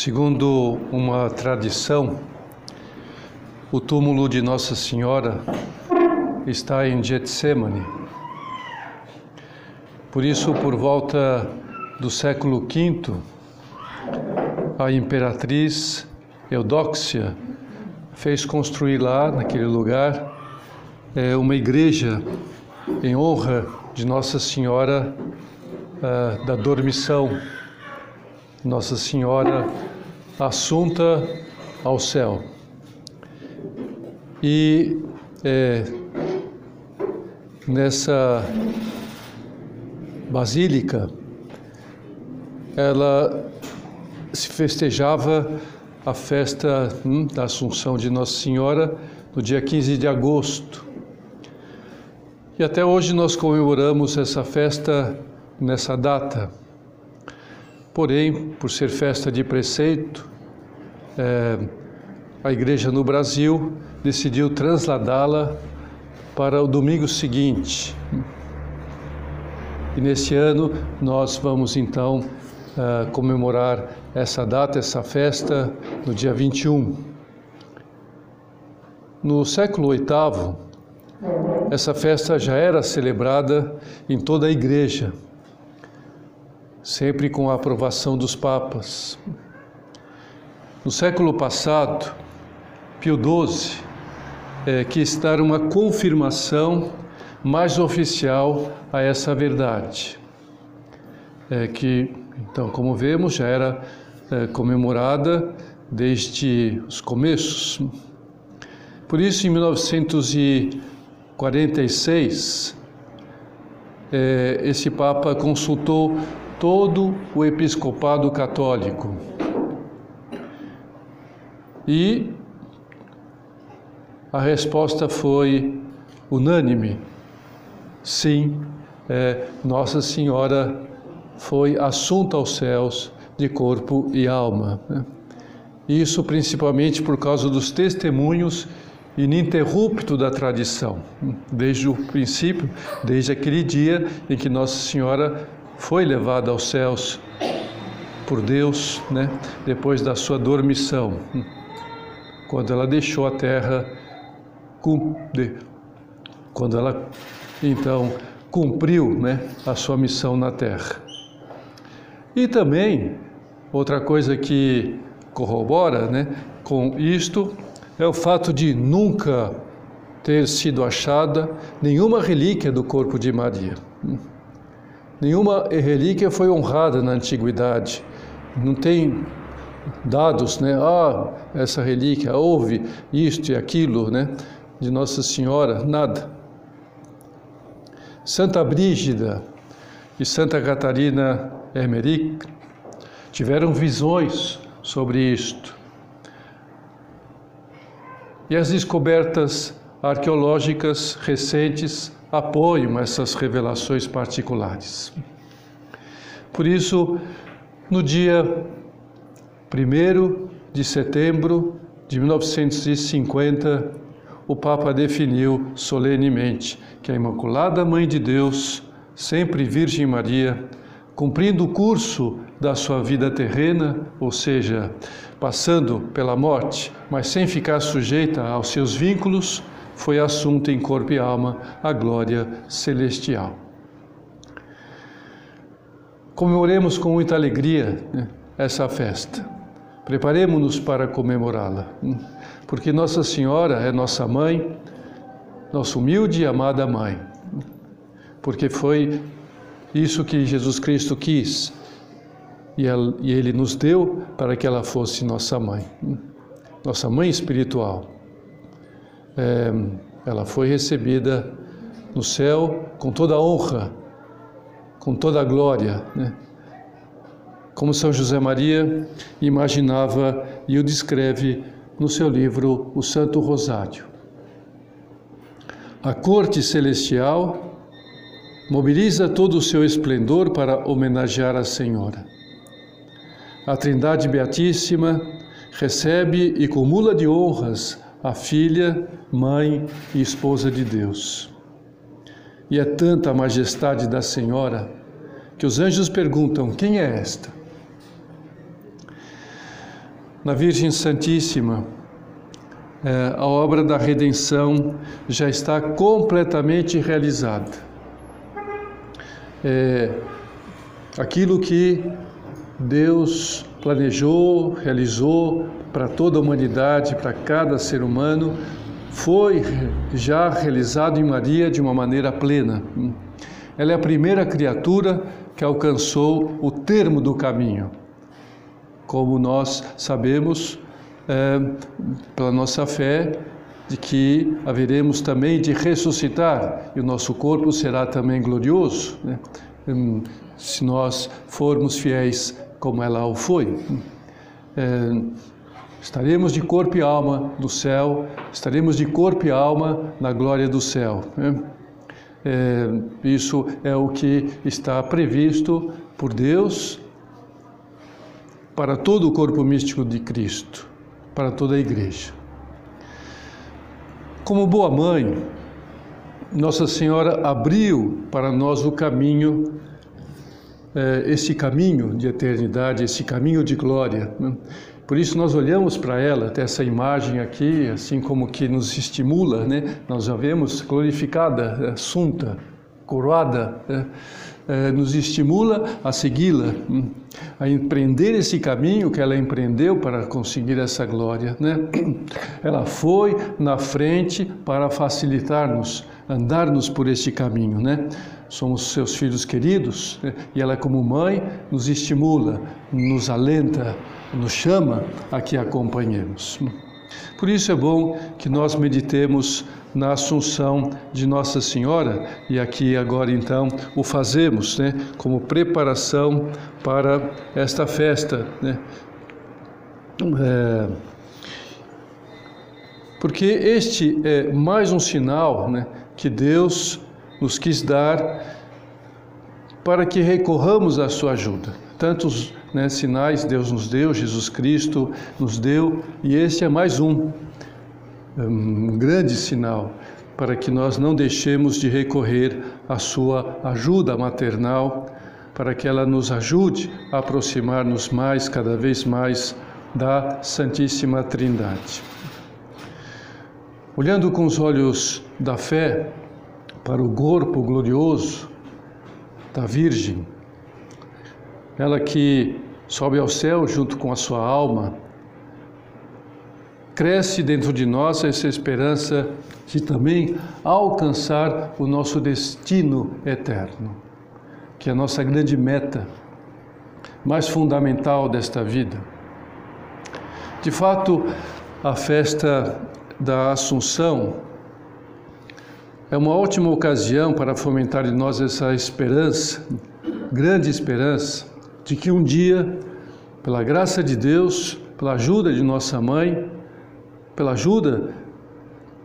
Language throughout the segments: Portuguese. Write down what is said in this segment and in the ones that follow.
Segundo uma tradição, o túmulo de Nossa Senhora está em Getsemane. Por isso, por volta do século V, a imperatriz Eudóxia fez construir lá, naquele lugar, é, uma igreja em honra de Nossa Senhora uh, da Dormição, Nossa Senhora Assunta ao céu. E é, nessa basílica, ela se festejava a festa hum, da Assunção de Nossa Senhora no dia 15 de agosto. E até hoje nós comemoramos essa festa nessa data. Porém, por ser festa de preceito, é, a igreja no Brasil decidiu transladá-la para o domingo seguinte. E nesse ano nós vamos então uh, comemorar essa data, essa festa, no dia 21. No século VIII, essa festa já era celebrada em toda a igreja, sempre com a aprovação dos papas. No século passado, Pio XII é, quis dar uma confirmação mais oficial a essa verdade, é, que, então, como vemos, já era é, comemorada desde os começos. Por isso, em 1946, é, esse Papa consultou todo o episcopado católico e a resposta foi unânime. Sim, é, Nossa Senhora foi assunta aos céus de corpo e alma. Né? Isso principalmente por causa dos testemunhos ininterrupto da tradição, desde o princípio, desde aquele dia em que Nossa Senhora foi levada aos céus por Deus, né? depois da sua dormição quando ela deixou a terra, quando ela então cumpriu né, a sua missão na terra. E também, outra coisa que corrobora né, com isto é o fato de nunca ter sido achada nenhuma relíquia do corpo de Maria. Nenhuma relíquia foi honrada na antiguidade. Não tem dados, né? Ah, essa relíquia, houve isto e aquilo, né? De Nossa Senhora, nada. Santa Brígida e Santa Catarina Emmerich tiveram visões sobre isto. E as descobertas arqueológicas recentes apoiam essas revelações particulares. Por isso, no dia 1 de setembro de 1950, o Papa definiu solenemente que a Imaculada Mãe de Deus, sempre Virgem Maria, cumprindo o curso da sua vida terrena, ou seja, passando pela morte, mas sem ficar sujeita aos seus vínculos, foi assunto em corpo e alma à glória celestial. Comemoremos com muita alegria né, essa festa. Preparemos-nos para comemorá-la, porque Nossa Senhora é nossa mãe, nossa humilde e amada mãe, porque foi isso que Jesus Cristo quis e Ele nos deu para que ela fosse nossa mãe, nossa mãe espiritual. É, ela foi recebida no céu com toda a honra, com toda a glória, né? como São José Maria imaginava e o descreve no seu livro O Santo Rosário. A corte celestial mobiliza todo o seu esplendor para homenagear a Senhora. A Trindade Beatíssima recebe e cumula de honras a filha, mãe e esposa de Deus. E é tanta a majestade da Senhora que os anjos perguntam: quem é esta? na Virgem Santíssima, é, a obra da redenção já está completamente realizada. É, aquilo que Deus planejou, realizou para toda a humanidade, para cada ser humano, foi já realizado em Maria de uma maneira plena. Ela é a primeira criatura que alcançou o termo do caminho. Como nós sabemos, é, pela nossa fé, de que haveremos também de ressuscitar e o nosso corpo será também glorioso, né? Hum, se nós formos fiéis como ela o foi. É, estaremos de corpo e alma no céu, estaremos de corpo e alma na glória do céu. Né? É, isso é o que está previsto por Deus para todo o corpo místico de Cristo, para toda a igreja. Como boa mãe, Nossa Senhora abriu para nós o caminho é, esse caminho de eternidade, esse caminho de glória. Né? Por isso nós olhamos para ela, até essa imagem aqui, assim como que nos estimula, né? Nós a vemos glorificada, assunta, coroada, né? é, nos estimula a segui-la, hum, a empreender esse caminho que ela empreendeu para conseguir essa glória, né? Ela foi na frente para facilitar-nos, andar-nos por este caminho, né? Somos seus filhos queridos, né? e ela, como mãe, nos estimula, nos alenta, nos chama a que acompanhemos. Por isso é bom que nós meditemos na Assunção de Nossa Senhora e aqui agora então o fazemos, né, como preparação para esta festa, né? É, porque este é mais um sinal, né, que Deus nos quis dar para que recorramos à sua ajuda. Tantos né, sinais Deus nos deu, Jesus Cristo nos deu, e este é mais um, um grande sinal para que nós não deixemos de recorrer à sua ajuda maternal, para que ela nos ajude a aproximar-nos mais, cada vez mais, da Santíssima Trindade. Olhando com os olhos da fé, para o corpo glorioso da Virgem, ela que sobe ao céu junto com a sua alma, cresce dentro de nós essa esperança de também alcançar o nosso destino eterno, que é a nossa grande meta, mais fundamental desta vida. De fato, a festa da Assunção é uma ótima ocasião para fomentar em nós essa esperança, grande esperança, de que um dia, pela graça de Deus, pela ajuda de nossa mãe, pela ajuda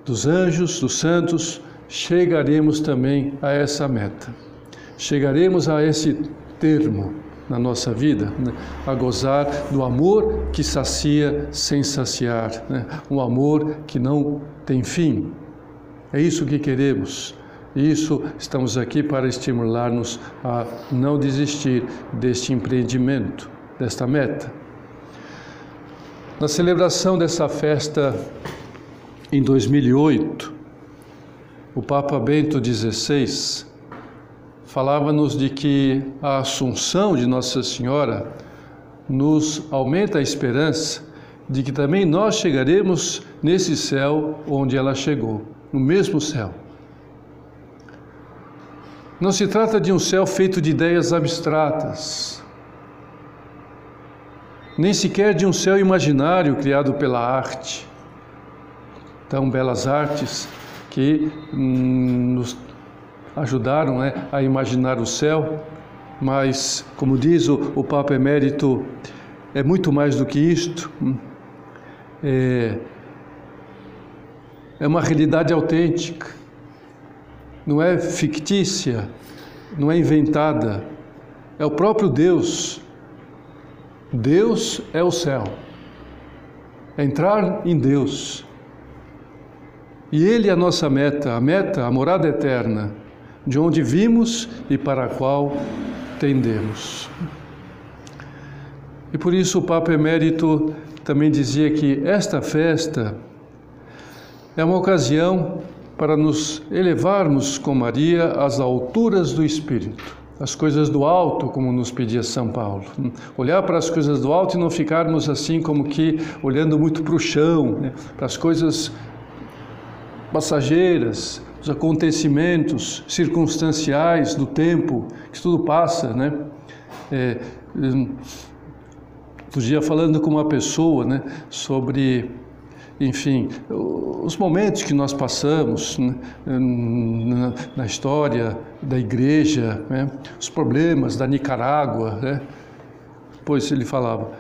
dos anjos, dos santos, chegaremos também a essa meta. Chegaremos a esse termo na nossa vida, né? a gozar do amor que sacia sem saciar, né? um amor que não tem fim, é isso que queremos. Isso estamos aqui para estimular-nos a não desistir deste empreendimento, desta meta. Na celebração dessa festa em 2008, o Papa Bento XVI falava-nos de que a Assunção de Nossa Senhora nos aumenta a esperança de que também nós chegaremos nesse céu onde ela chegou no mesmo céu. Não se trata de um céu feito de ideias abstratas, nem sequer de um céu imaginário criado pela arte. Tão belas artes que hum, nos ajudaram né, a imaginar o céu, mas, como diz o, o Papa Emérito, é muito mais do que isto. É, é uma realidade autêntica, não é fictícia, não é inventada, é o próprio Deus. Deus é o céu, é entrar em Deus. E Ele é a nossa meta, a meta, a morada eterna, de onde vimos e para a qual tendemos. E por isso o Papa Emérito também dizia que esta festa é uma ocasião para nos elevarmos com Maria às alturas do Espírito as coisas do alto, como nos pedia São Paulo. Olhar para as coisas do alto e não ficarmos assim como que olhando muito para o chão, né? para as coisas passageiras, os acontecimentos circunstanciais do tempo, que tudo passa, né? É, outro dia falando com uma pessoa, né, sobre enfim, os momentos que nós passamos né, na, história da igreja, né, os problemas da Nicarágua, né, pois ele falava,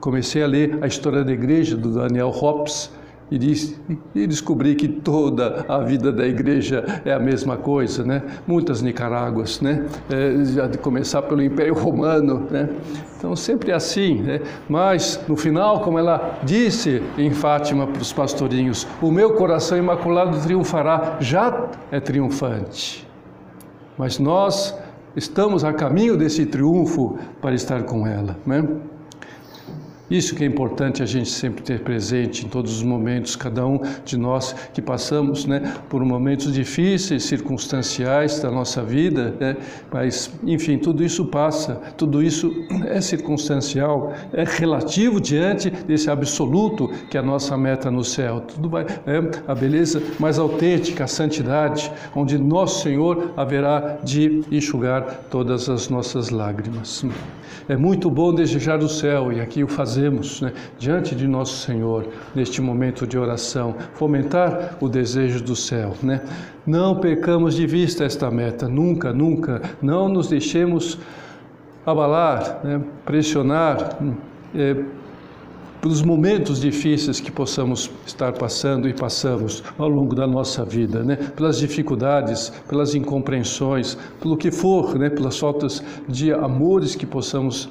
comecei a ler a história da igreja do Daniel Hobbes e, disse, e descobri que toda a vida da igreja é a mesma coisa, né? Muitas Nicaráguas, né? É, já de começar pelo Império Romano, né? Então sempre assim, né? Mas no final, como ela disse em Fátima para os pastorinhos, o meu coração imaculado triunfará, já é triunfante. Mas nós estamos a caminho desse triunfo para estar com ela, né? Isso que é importante a gente sempre ter presente em todos os momentos, cada um de nós que passamos né, por momentos difíceis, circunstanciais da nossa vida, né, mas, enfim, tudo isso passa, tudo isso é circunstancial, é relativo diante desse absoluto que é a nossa meta no céu. Tudo vai, é a beleza mais autêntica, a santidade, onde nosso Senhor haverá de enxugar todas as nossas lágrimas. É muito bom desejar o céu e aqui o fazemos né, diante de nosso Senhor neste momento de oração, fomentar o desejo do céu. Né? Não percamos de vista esta meta, nunca, nunca. Não nos deixemos abalar, né, pressionar. É, pelos momentos difíceis que possamos estar passando e passamos ao longo da nossa vida, né? pelas dificuldades, pelas incompreensões, pelo que for, né? pelas faltas de amores que possamos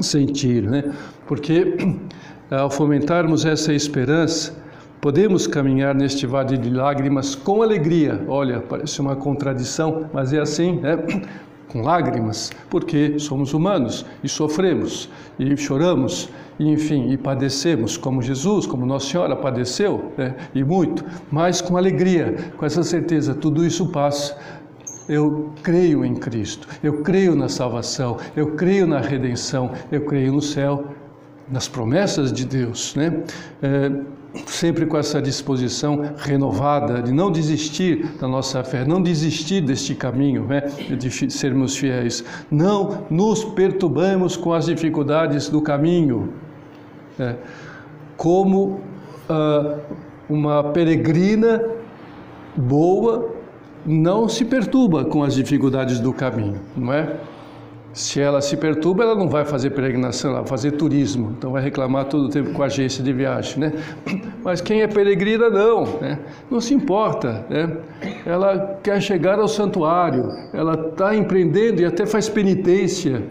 sentir, né? porque ao fomentarmos essa esperança, podemos caminhar neste vale de lágrimas com alegria. Olha, parece uma contradição, mas é assim, né? com lágrimas, porque somos humanos e sofremos e choramos, e, enfim, e padecemos, como Jesus, como Nossa Senhora padeceu, né? e muito, mas com alegria, com essa certeza, tudo isso passa. Eu creio em Cristo, eu creio na salvação, eu creio na redenção, eu creio no céu, nas promessas de Deus, né? É, sempre com essa disposição renovada de não desistir da nossa fé, não desistir deste caminho né, de sermos fiéis. Não nos perturbamos com as dificuldades do caminho. Né, como ah, uma peregrina boa não se perturba com as dificuldades do caminho, não é? Se ela se perturba, ela não vai fazer peregrinação, ela vai fazer turismo. Então vai reclamar todo o tempo com a agência de viagem, né? Mas quem é peregrina não, né? Não se importa, né? Ela quer chegar ao santuário, ela está empreendendo e até faz penitência,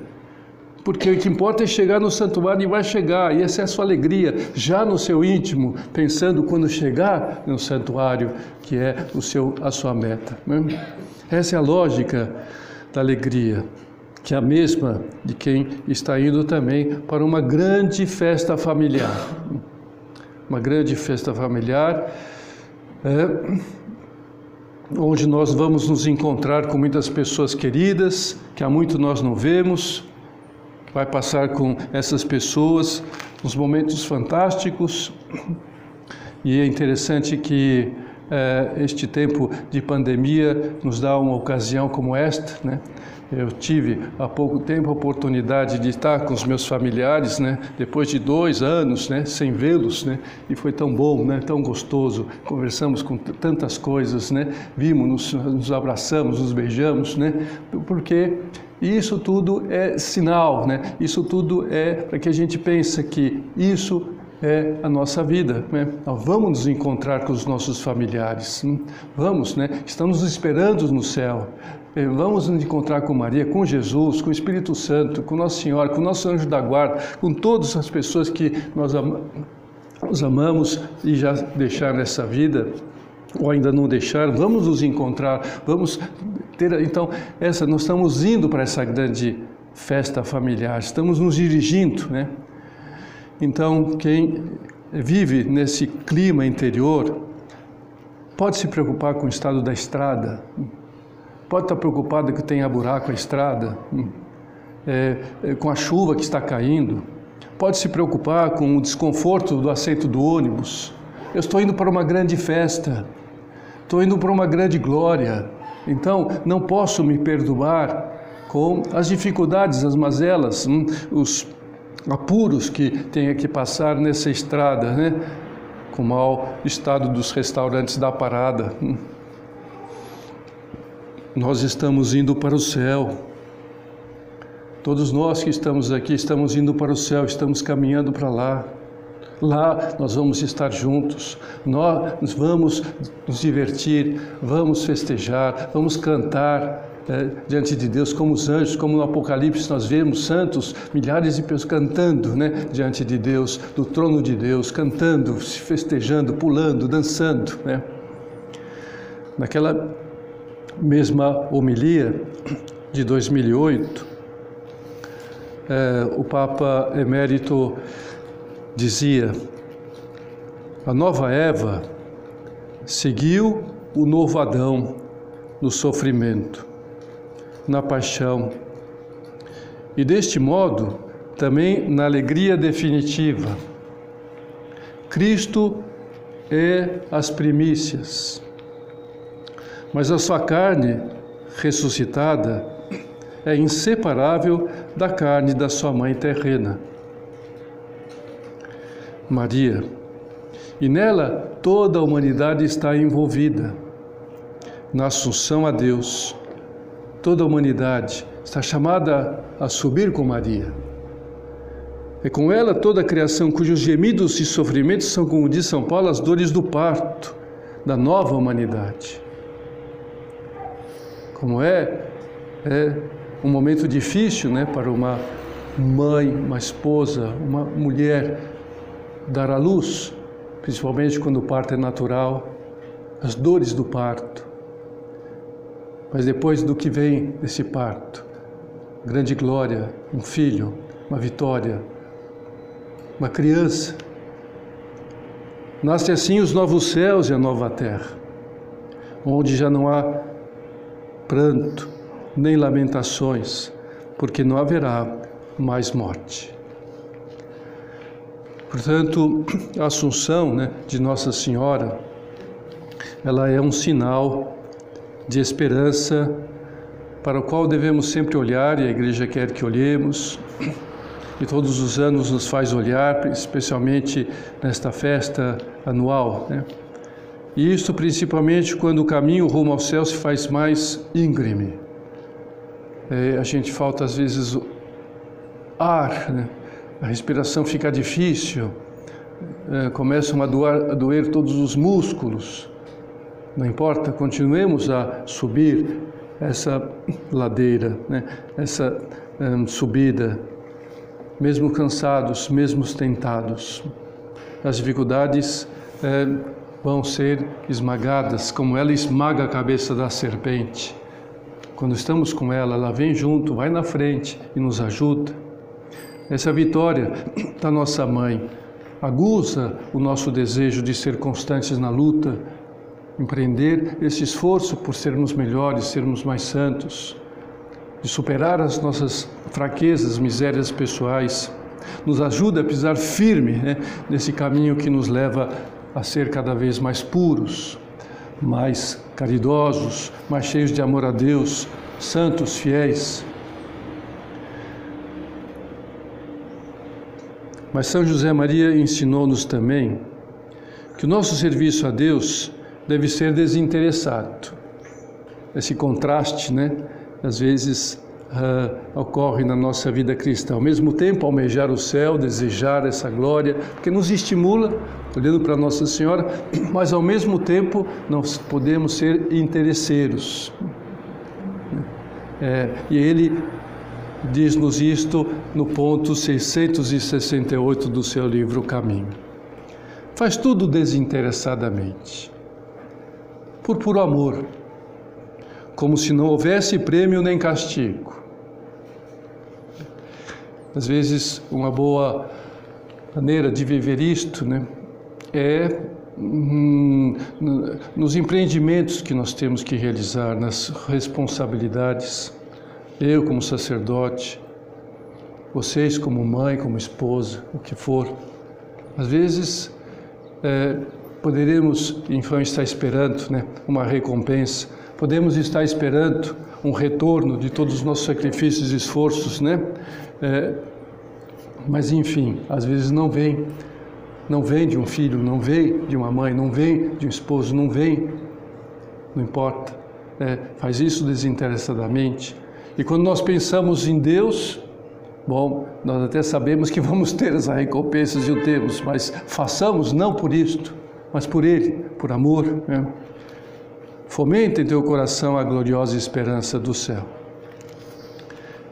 porque o que importa é chegar no santuário e vai chegar, e essa é a sua alegria, já no seu íntimo, pensando quando chegar no santuário, que é o seu, a sua meta. Né? Essa é a lógica da alegria que é a mesma de quem está indo também para uma grande festa familiar. Uma grande festa familiar, é, onde nós vamos nos encontrar com muitas pessoas queridas, que há muito nós não vemos, vai passar com essas pessoas uns momentos fantásticos, e é interessante que é, este tempo de pandemia nos dá uma ocasião como esta, né? Eu tive há pouco tempo a oportunidade de estar com os meus familiares, né? Depois de dois anos, né? Sem vê-los, né? E foi tão bom, né? Tão gostoso. Conversamos com tantas coisas, né? Vimos, nos, nos abraçamos, nos beijamos, né? Porque isso tudo é sinal, né? Isso tudo é para que a gente pense que isso é a nossa vida. Né? Vamos nos encontrar com os nossos familiares. Hum? Vamos, né? Estamos esperando no céu. Eh, vamos nos encontrar com Maria, com Jesus, com o Espírito Santo, com Nossa Senhora, com o nosso anjo da guarda, com todas as pessoas que nós os amamos e já deixaram nessa vida ou ainda não deixaram, vamos nos encontrar, vamos ter, então, essa, nós estamos indo para essa grande festa familiar, estamos nos dirigindo, né? Então, quem vive nesse clima interior pode se preocupar com o estado da estrada, pode estar preocupado que tenha buraco a estrada, é, é, com a chuva que está caindo, pode se preocupar com o desconforto do assento do ônibus. Eu estou indo para uma grande festa, estou indo para uma grande glória, então não posso me perturbar com as dificuldades, as mazelas, hum, os apuros que tenha que passar nessa estrada, né? com o mau estado dos restaurantes da parada. Hum. Nós estamos indo para o céu. Todos nós que estamos aqui estamos indo para o céu, estamos caminhando para lá. Lá nós vamos estar juntos, nós vamos nos divertir, vamos festejar, vamos cantar, é, diante de Deus, como os anjos, como no Apocalipse nós vemos santos, milhares de pessoas cantando né, diante de Deus, do trono de Deus, cantando, se festejando, pulando, dançando. Né? Naquela mesma homilia de 2008, é, o Papa Emérito dizia: a nova Eva seguiu o novo Adão no sofrimento na paixão. E deste modo, também na alegria definitiva. Cristo é as primícias, mas a sua carne ressuscitada é inseparável da carne da sua mãe terrena. Maria. E nela toda a humanidade está envolvida na assunção a Deus toda a humanidade está chamada a subir com Maria. É com ela toda a criação cujos gemidos e sofrimentos são, como diz São Paulo, as dores do parto da nova humanidade. Como é, é um momento difícil né, para uma mãe, uma esposa, uma mulher dar à luz, principalmente quando o parto é natural, as dores do parto. Mas depois do que vem desse parto, grande glória, um filho, uma vitória, uma criança. Nasce assim os novos céus e a nova terra, onde já não há pranto, nem lamentações, porque não haverá mais morte. Portanto, a Assunção né, de Nossa Senhora, ela é um sinal de esperança para o qual devemos sempre olhar e a igreja quer que olhemos. E todos os anos nos faz olhar, especialmente nesta festa anual. Né? E isso principalmente quando o caminho rumo ao céu se faz mais íngreme. É, a gente falta às vezes ar, né? A respiração fica difícil, é, começam a doer, a doer todos os músculos. Não importa, continuemos a subir essa ladeira, né? essa um, subida, mesmo cansados, mesmo tentados. As dificuldades é, vão ser esmagadas, como ela esmaga a cabeça da serpente. Quando estamos com ela, ela vem junto, vai na frente e nos ajuda. Essa vitória da nossa mãe aguça o nosso desejo de ser constantes na luta empreender esse esforço por sermos melhores, sermos mais santos, de superar as nossas fraquezas, misérias pessoais, nos ajuda a pisar firme né, nesse caminho que nos leva a ser cada vez mais puros, mais caridosos, mais cheios de amor a Deus, santos, fiéis. Mas São José Maria ensinou-nos também que o nosso serviço a Deus deve ser desinteressado. Esse contraste, né, às vezes uh, ocorre na nossa vida cristã. Ao mesmo tempo, almejar o céu, desejar essa glória, porque nos estimula, olhando para Nossa Senhora, mas ao mesmo tempo nós podemos ser interesseiros. É, e ele diz-nos isto no ponto 668 do seu livro Caminho. Faz tudo desinteressadamente por puro amor, como se não houvesse prêmio nem castigo. Às vezes, uma boa maneira de viver isto né, é hum, nos empreendimentos que nós temos que realizar, nas responsabilidades. Eu, como sacerdote, vocês, como mãe, como esposa, o que for. Às vezes, é, poderemos, enfim, estar esperando né, uma recompensa, podemos estar esperando um retorno de todos os nossos sacrifícios e esforços, né? É, mas enfim, às vezes não vem, não vem de um filho, não vem de uma mãe, não vem de um esposo, não vem, não importa, é, faz isso desinteressadamente. E quando nós pensamos em Deus, bom, nós até sabemos que vamos ter as recompensas e o temos, mas façamos não por isto, mas por Ele, por amor. Né? Fomenta em teu coração a gloriosa esperança do céu.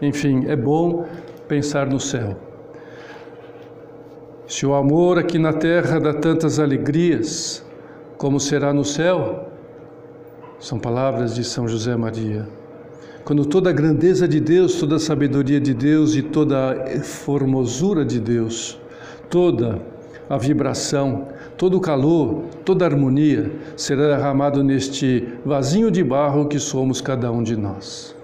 Enfim, é bom pensar no céu. Se o amor aqui na terra dá tantas alegrias, como será no céu? São palavras de São José Maria. Quando toda a grandeza de Deus, toda a sabedoria de Deus e toda a formosura de Deus, toda a vibração, todo o calor, toda a harmonia será derramado neste vasinho de barro que somos cada um de nós.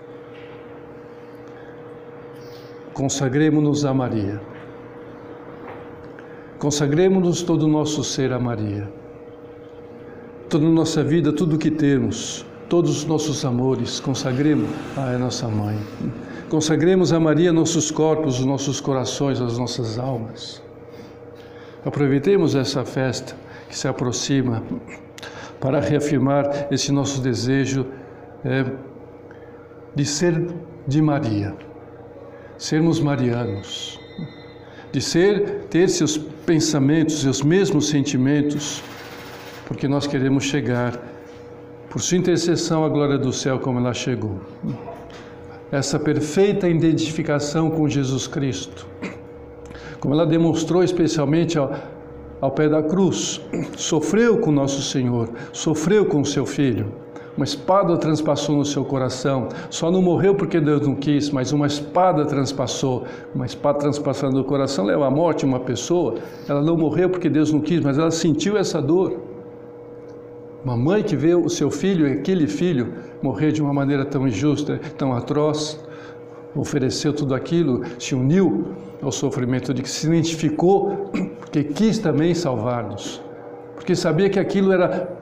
Consagremos-nos a Maria. Consagremos-nos todo o nosso ser a Maria. Toda a nossa vida, tudo o que temos, todos os nossos amores, consagremos a nossa mãe. Consagremos a Maria nossos corpos, os nossos corações, as nossas almas. Aproveitemos essa festa que se aproxima para reafirmar esse nosso desejo é, de ser de Maria, sermos marianos, de ser, ter seus pensamentos, seus mesmos sentimentos, porque nós queremos chegar, por sua intercessão, à glória do céu como ela chegou. Essa perfeita identificação com Jesus Cristo como ela demonstrou especialmente ao, ao pé da cruz. Sofreu com nosso Senhor, sofreu com seu filho. Uma espada transpassou no seu coração. Só não morreu porque Deus não quis, mas uma espada transpassou. Uma espada transpassando no coração leva à morte uma pessoa. Ela não morreu porque Deus não quis, mas ela sentiu essa dor. Uma mãe que vê o seu filho, aquele filho, morrer de uma maneira tão injusta, tão atroz, ofereceu tudo aquilo, se uniu ao sofrimento de que se identificou, porque quis também salvar-nos, porque sabia que aquilo era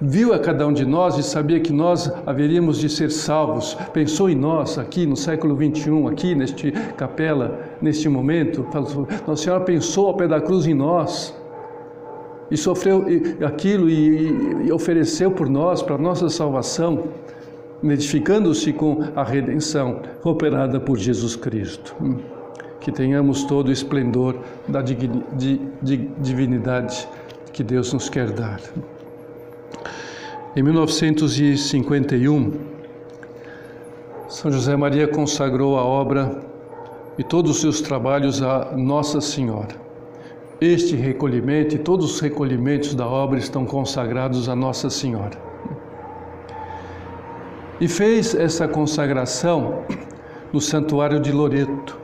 viu a cada um de nós e sabia que nós haveríamos de ser salvos. Pensou em nós aqui no século 21, aqui neste capela, neste momento. Nossa Senhora pensou ao pé da cruz em nós e sofreu aquilo e, ofereceu por nós para nossa salvação identificando-se com a redenção operada por Jesus Cristo. Que tenhamos todo o esplendor da divinidade que Deus nos quer dar. Em 1951, São José Maria consagrou a obra e todos os seus trabalhos a Nossa Senhora. Este recolhimento e todos os recolhimentos da obra estão consagrados a Nossa Senhora e fez essa consagração no santuário de Loreto.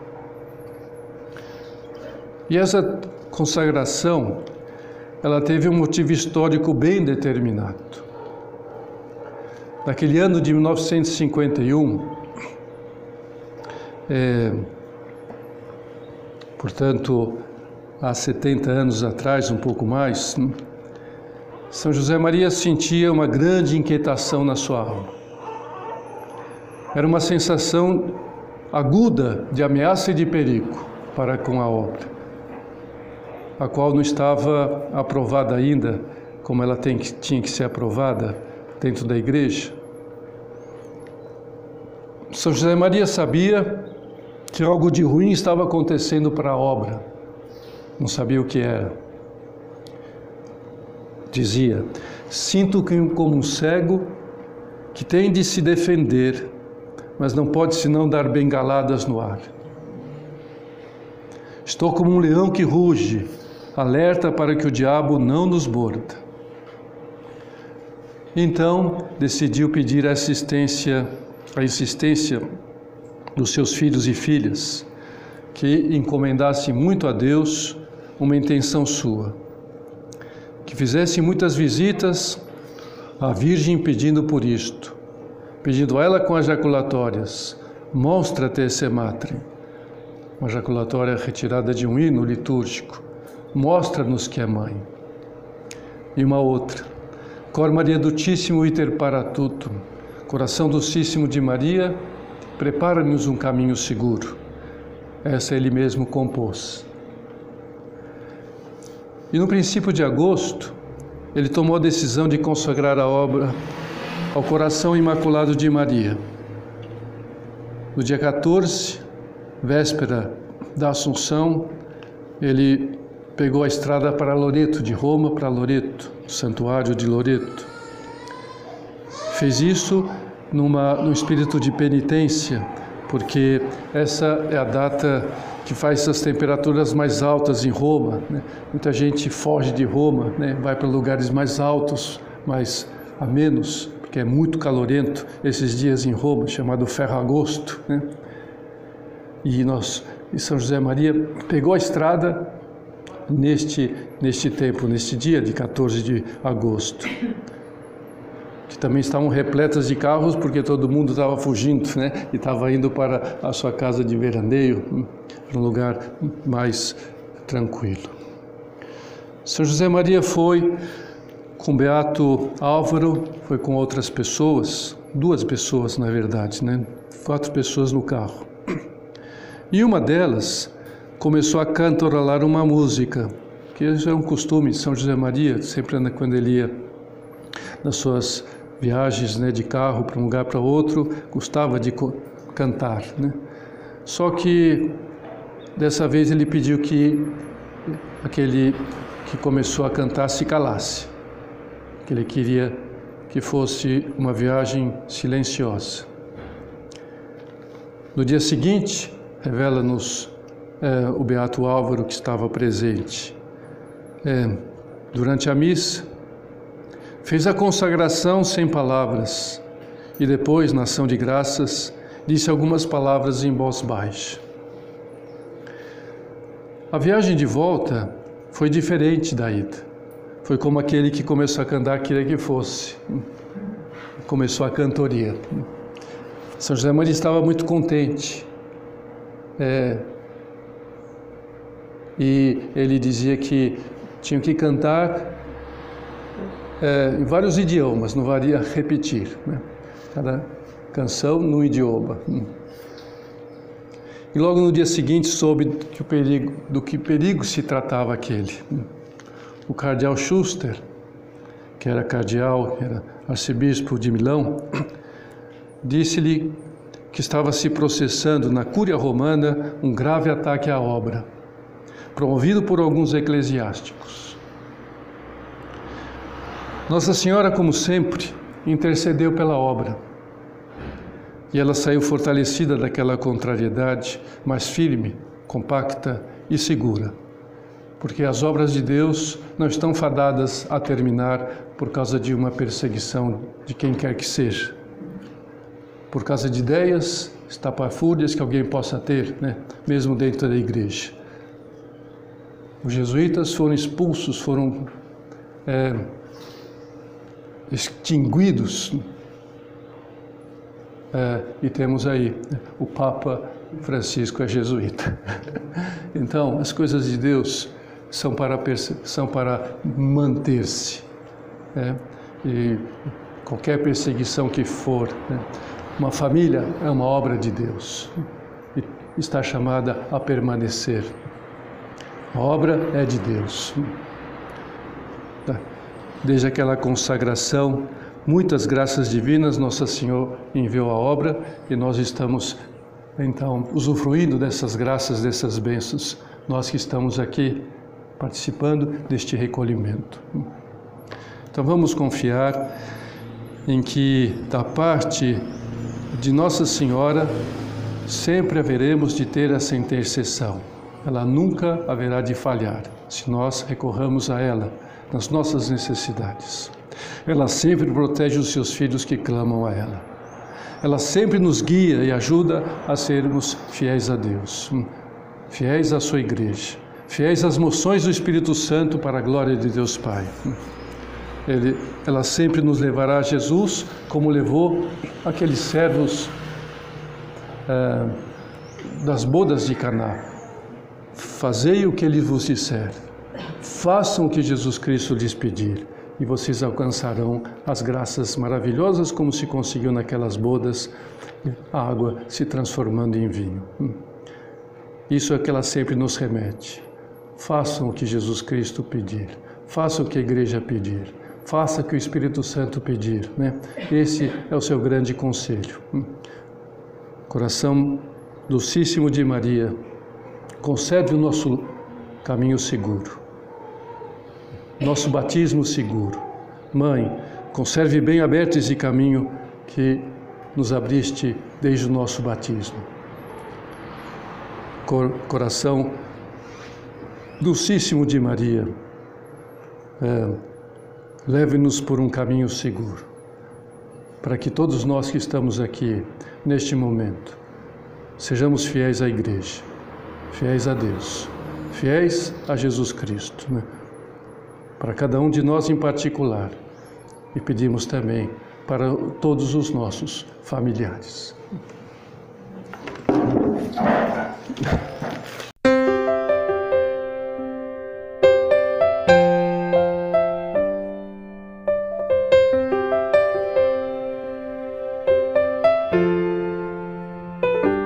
E essa consagração, ela teve um motivo histórico bem determinado. Naquele ano de 1951, é, portanto, há 70 anos atrás, um pouco mais, São José Maria sentia uma grande inquietação na sua alma. Era uma sensação aguda de ameaça e de perigo para com a obra, a qual não estava aprovada ainda, como ela tem, tinha que ser aprovada dentro da igreja. São José Maria sabia que algo de ruim estava acontecendo para a obra, não sabia o que era. Dizia: Sinto que, como um cego que tem de se defender mas não pode senão dar bengaladas no ar. Estou como um leão que ruge, alerta para que o diabo não nos morda. Então decidiu pedir a assistência, a insistência dos seus filhos e filhas, que encomendassem muito a Deus uma intenção sua, que fizesse muitas visitas à Virgem pedindo por isto, pedindo a ela com as jaculatórias, mostra-te esse matre, uma jaculatória retirada de um hino litúrgico, mostra-nos que é mãe. E uma outra, Cor Maria Dutíssimo Iter Paratutum, coração docíssimo de Maria, prepara-nos um caminho seguro. Essa ele mesmo compôs. E no princípio de agosto, ele tomou a decisão de consagrar a obra ao coração imaculado de Maria. No dia 14, véspera da Assunção, ele pegou a estrada para Loreto, de Roma para Loreto, santuário de Loreto. Fez isso numa, no espírito de penitência, porque essa é a data que faz as temperaturas mais altas em Roma. Né? Muita gente foge de Roma, né? vai para lugares mais altos, mais a menos, porque é muito calorento esses dias em Roma, chamado Ferragosto. Né? E nós, e São José Maria pegou a estrada neste, neste tempo, neste dia de 14 de agosto. Que também estavam repletas de carros porque todo mundo estava fugindo, né? E estava indo para a sua casa de veraneio, para um lugar mais tranquilo. São José Maria foi com Beato Álvaro, foi com outras pessoas, duas pessoas na verdade, né? Quatro pessoas no carro. E uma delas começou a cantarolar uma música, que isso é um costume de São José Maria, sempre quando ele ia nas suas viagens né, de carro para um lugar para outro, gostava de cantar. Né? Só que dessa vez ele pediu que aquele que começou a cantar se calasse, que ele queria que fosse uma viagem silenciosa. No dia seguinte, revela-nos é, o Beato Álvaro que estava presente. É, durante a missa, fez a consagração sem palavras e depois, na ação de graças, disse algumas palavras em voz baixa. A viagem de volta foi diferente da ida. Foi como aquele que começou a cantar queria que fosse. Começou a cantoria. São José Maria estava muito contente. É, e ele dizia que tinham que cantar é, em vários idiomas, não valia repetir, né? cada canção num idioma. E logo no dia seguinte soube que perigo, do que perigo se tratava aquele. O cardeal Schuster, que era cardeal, era arcebispo de Milão, disse-lhe que estava se processando na Cúria Romana um grave ataque à obra promovido por alguns eclesiásticos. Nossa Senhora, como sempre, intercedeu pela obra. E ela saiu fortalecida daquela contrariedade, mais firme, compacta e segura. Porque as obras de Deus não estão fadadas a terminar por causa de uma perseguição de quem quer que seja. Por causa de ideias estapafúrdias que alguém possa ter, né? mesmo dentro da igreja. Os jesuítas foram expulsos, foram é, extinguidos. É, e temos aí o Papa Francisco é jesuíta. Então, as coisas de Deus são para, são para manter-se. Né? E qualquer perseguição que for, né? uma família é uma obra de Deus e está chamada a permanecer. A obra é de Deus. Desde aquela consagração, muitas graças divinas Nossa Senhora enviou a obra e nós estamos então usufruindo dessas graças, dessas bênçãos, nós que estamos aqui participando deste recolhimento. Então vamos confiar em que da parte de Nossa Senhora sempre haveremos de ter essa intercessão. Ela nunca haverá de falhar se nós recorramos a ela nas nossas necessidades. Ela sempre protege os seus filhos que clamam a ela. Ela sempre nos guia e ajuda a sermos fiéis a Deus, fiéis à sua igreja, fiéis às moções do Espírito Santo para a glória de Deus Pai. Ele, ela sempre nos levará a Jesus, como levou aqueles servos é, das bodas de Caná. Fazei o que ele vos disser, façam o que Jesus Cristo lhes pedir, e vocês alcançarão as graças maravilhosas como se conseguiu naquelas bodas, a água se transformando em vinho. Isso é que ela sempre nos remete. Façam o que Jesus Cristo pedir, façam o que a igreja pedir faça o que o Espírito Santo pedir. Né? Esse é o seu grande conselho. Coração docíssimo de Maria, concede o nosso caminho seguro, nosso batismo seguro. Mãe, conserve bem aberto esse caminho que nos abriste desde o nosso batismo. Coração docíssimo de Maria, é, Leve-nos por um caminho seguro, para que todos nós que estamos aqui neste momento sejamos fiéis à Igreja, fiéis a Deus, fiéis a Jesus Cristo, né? Para cada um de nós em particular, e pedimos também para todos os nossos familiares.